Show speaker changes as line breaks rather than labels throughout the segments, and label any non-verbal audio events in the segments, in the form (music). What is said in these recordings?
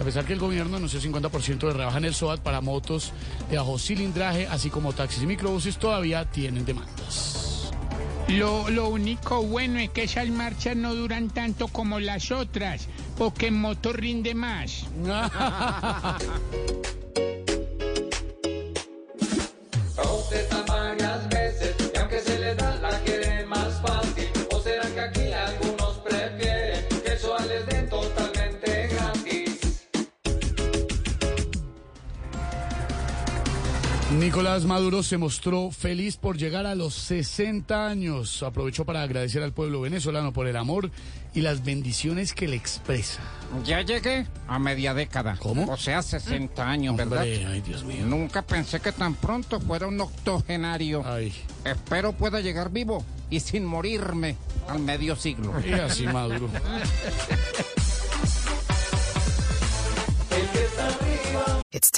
a pesar que el gobierno anunció 50% de rebaja en el SOAT para motos de bajo cilindraje, así como taxis y microbuses, todavía tienen demandas.
Lo, lo único bueno es que esas marchas no duran tanto como las otras, porque en moto rinde más. (laughs)
Nicolás Maduro se mostró feliz por llegar a los 60 años. Aprovechó para agradecer al pueblo venezolano por el amor y las bendiciones que le expresa.
Ya llegué a media década.
¿Cómo?
O sea, 60 años, ¿verdad?
Ay Dios mío.
Nunca pensé que tan pronto fuera un octogenario.
Ay,
Espero pueda llegar vivo y sin morirme al medio siglo.
y así Maduro. (laughs)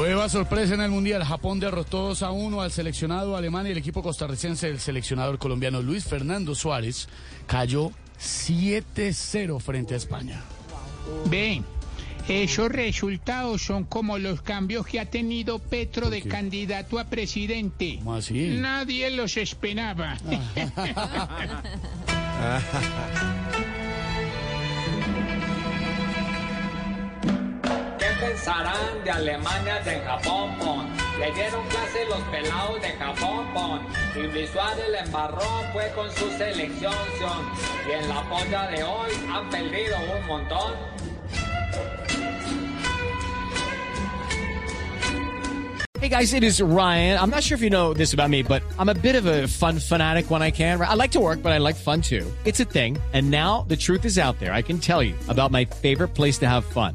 Nueva sorpresa en el Mundial. Japón derrotó 2 a 1 al seleccionado alemán y el equipo costarricense, el seleccionador colombiano Luis Fernando Suárez, cayó 7-0 frente a España.
Ven, esos resultados son como los cambios que ha tenido Petro de candidato a presidente.
¿Cómo así?
Nadie los esperaba.
¿Qué (laughs) (laughs) (laughs) pensarán de Alemania de Japón, pon? Le dieron clase los pelados de Japón, pon. Y Luis Suárez la embarró, fue con su selección. Y en la polla de hoy han perdido un montón.
Hey guys, it is Ryan. I'm not sure if you know this about me, but I'm a bit of a fun fanatic when I can. I like to work, but I like fun too. It's a thing. And now the truth is out there. I can tell you about my favorite place to have fun.